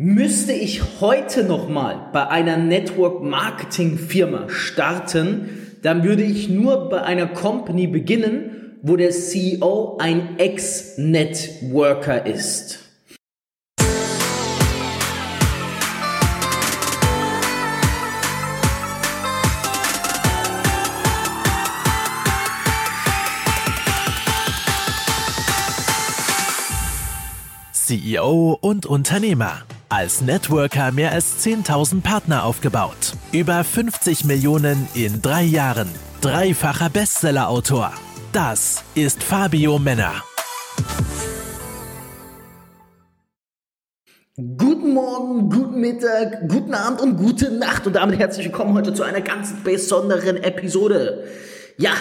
Müsste ich heute nochmal bei einer Network Marketing Firma starten, dann würde ich nur bei einer Company beginnen, wo der CEO ein Ex-Networker ist. CEO und Unternehmer. Als Networker mehr als 10.000 Partner aufgebaut. Über 50 Millionen in drei Jahren. Dreifacher Bestsellerautor. Das ist Fabio Männer. Guten Morgen, guten Mittag, guten Abend und gute Nacht und damit herzlich willkommen heute zu einer ganz besonderen Episode. Ja,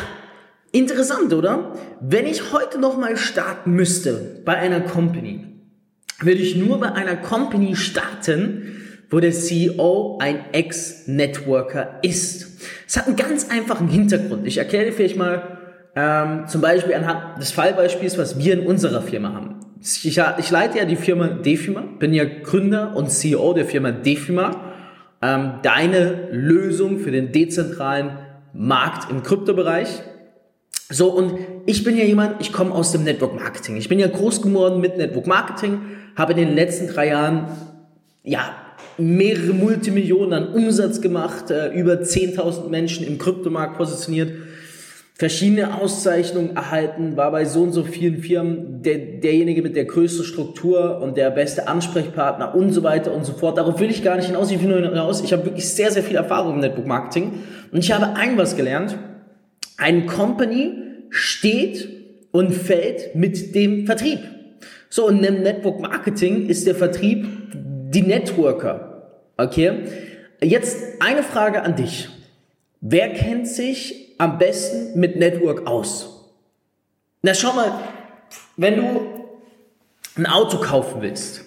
interessant, oder? Wenn ich heute nochmal starten müsste bei einer Company, würde ich nur bei einer Company starten, wo der CEO ein Ex-Networker ist. Es hat einen ganz einfachen Hintergrund. Ich erkläre dir vielleicht mal ähm, zum Beispiel anhand des Fallbeispiels, was wir in unserer Firma haben. Ich, ich leite ja die Firma Defima, bin ja Gründer und CEO der Firma Defima. Ähm, deine Lösung für den dezentralen Markt im Kryptobereich. So, und ich bin ja jemand, ich komme aus dem Network Marketing. Ich bin ja groß geworden mit Network Marketing habe in den letzten drei Jahren ja, mehrere Multimillionen an Umsatz gemacht, äh, über 10.000 Menschen im Kryptomarkt positioniert, verschiedene Auszeichnungen erhalten, war bei so und so vielen Firmen der, derjenige mit der größten Struktur und der beste Ansprechpartner und so weiter und so fort. Darauf will ich gar nicht hinaus, ich will nur hinaus. Ich habe wirklich sehr, sehr viel Erfahrung im Network Marketing und ich habe ein was gelernt. Ein Company steht und fällt mit dem Vertrieb. So, und im Network Marketing ist der Vertrieb die Networker. Okay? Jetzt eine Frage an dich. Wer kennt sich am besten mit Network aus? Na, schau mal, wenn du ein Auto kaufen willst,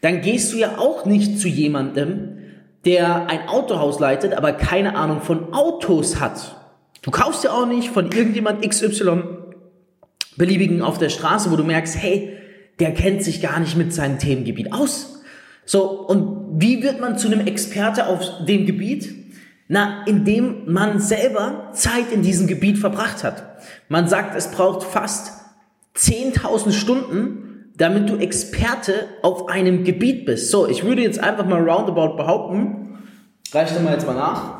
dann gehst du ja auch nicht zu jemandem, der ein Autohaus leitet, aber keine Ahnung von Autos hat. Du kaufst ja auch nicht von irgendjemand XY beliebigen auf der Straße, wo du merkst, hey, der kennt sich gar nicht mit seinem Themengebiet aus. So, und wie wird man zu einem Experte auf dem Gebiet? Na, indem man selber Zeit in diesem Gebiet verbracht hat. Man sagt, es braucht fast 10.000 Stunden, damit du Experte auf einem Gebiet bist. So, ich würde jetzt einfach mal roundabout behaupten, reicht mal jetzt mal nach,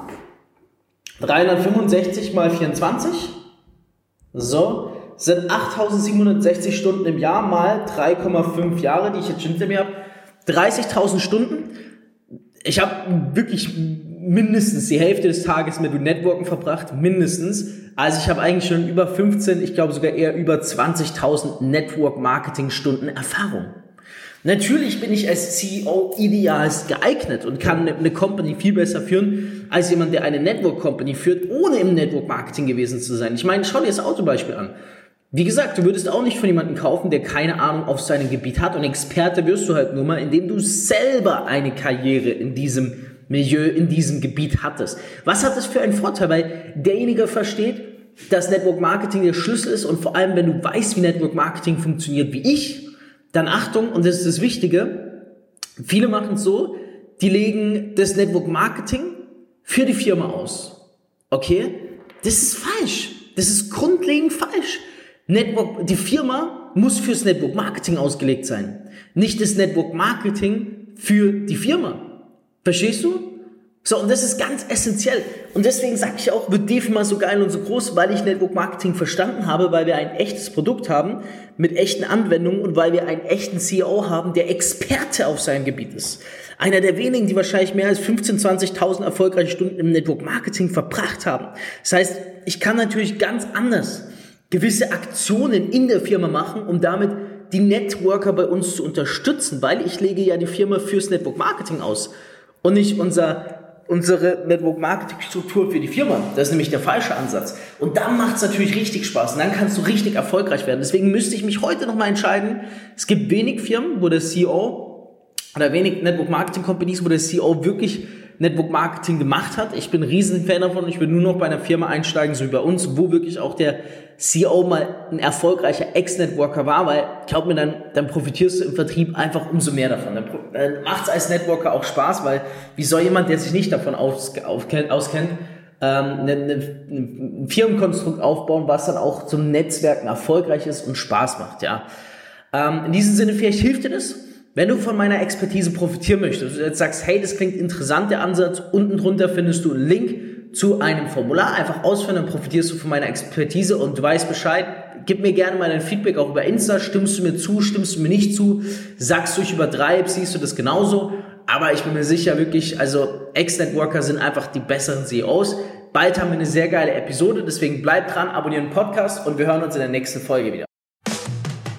365 mal 24, so, sind 8760 Stunden im Jahr mal 3,5 Jahre, die ich jetzt hinter mir habe. 30.000 Stunden. Ich habe wirklich mindestens die Hälfte des Tages mit Networken verbracht, mindestens. Also ich habe eigentlich schon über 15, ich glaube sogar eher über 20.000 Network-Marketing-Stunden Erfahrung. Natürlich bin ich als CEO idealst geeignet und kann eine Company viel besser führen als jemand, der eine Network Company führt, ohne im Network Marketing gewesen zu sein. Ich meine, schau dir das Autobeispiel an. Wie gesagt, du würdest auch nicht von jemandem kaufen, der keine Ahnung auf seinem Gebiet hat und Experte wirst du halt nur mal, indem du selber eine Karriere in diesem Milieu, in diesem Gebiet hattest. Was hat das für einen Vorteil? Weil derjenige versteht, dass Network Marketing der Schlüssel ist und vor allem, wenn du weißt, wie Network Marketing funktioniert wie ich, dann Achtung, und das ist das Wichtige, viele machen es so, die legen das Network Marketing für die Firma aus. Okay? Das ist falsch. Das ist grundlegend falsch. Network, die Firma muss fürs Network Marketing ausgelegt sein. Nicht das Network Marketing für die Firma. Verstehst du? So, und das ist ganz essentiell. Und deswegen sage ich auch, wird die Firma so geil und so groß, weil ich Network Marketing verstanden habe, weil wir ein echtes Produkt haben mit echten Anwendungen und weil wir einen echten CEO haben, der Experte auf seinem Gebiet ist. Einer der wenigen, die wahrscheinlich mehr als 15.000, 20.000 erfolgreiche Stunden im Network Marketing verbracht haben. Das heißt, ich kann natürlich ganz anders gewisse Aktionen in der Firma machen, um damit die Networker bei uns zu unterstützen, weil ich lege ja die Firma fürs Network Marketing aus und nicht unser, unsere Network Marketing Struktur für die Firma. Das ist nämlich der falsche Ansatz. Und dann macht es natürlich richtig Spaß und dann kannst du richtig erfolgreich werden. Deswegen müsste ich mich heute nochmal entscheiden. Es gibt wenig Firmen, wo der CEO oder wenig Network Marketing Companies, wo der CEO wirklich Network Marketing gemacht hat. Ich bin ein riesen Fan davon ich will nur noch bei einer Firma einsteigen, so wie bei uns, wo wirklich auch der CEO mal ein erfolgreicher Ex-Networker war, weil glaub mir, dann, dann profitierst du im Vertrieb einfach umso mehr davon. Dann, dann macht es als Networker auch Spaß, weil wie soll jemand, der sich nicht davon aus, auf, auskennt, ähm, eine, eine, ein Firmenkonstrukt aufbauen, was dann auch zum Netzwerken erfolgreich ist und Spaß macht, ja. Ähm, in diesem Sinne, vielleicht hilft dir das. Wenn du von meiner Expertise profitieren möchtest, du jetzt sagst, hey, das klingt interessant, der Ansatz, unten drunter findest du einen Link zu einem Formular, einfach ausfüllen, dann profitierst du von meiner Expertise und du weißt Bescheid. Gib mir gerne mal dein Feedback auch über Insta, stimmst du mir zu, stimmst du mir nicht zu, sagst du, ich übertreibe, siehst du das genauso. Aber ich bin mir sicher wirklich, also Ex-Networker sind einfach die besseren CEOs. Bald haben wir eine sehr geile Episode, deswegen bleib dran, abonniere den Podcast und wir hören uns in der nächsten Folge wieder.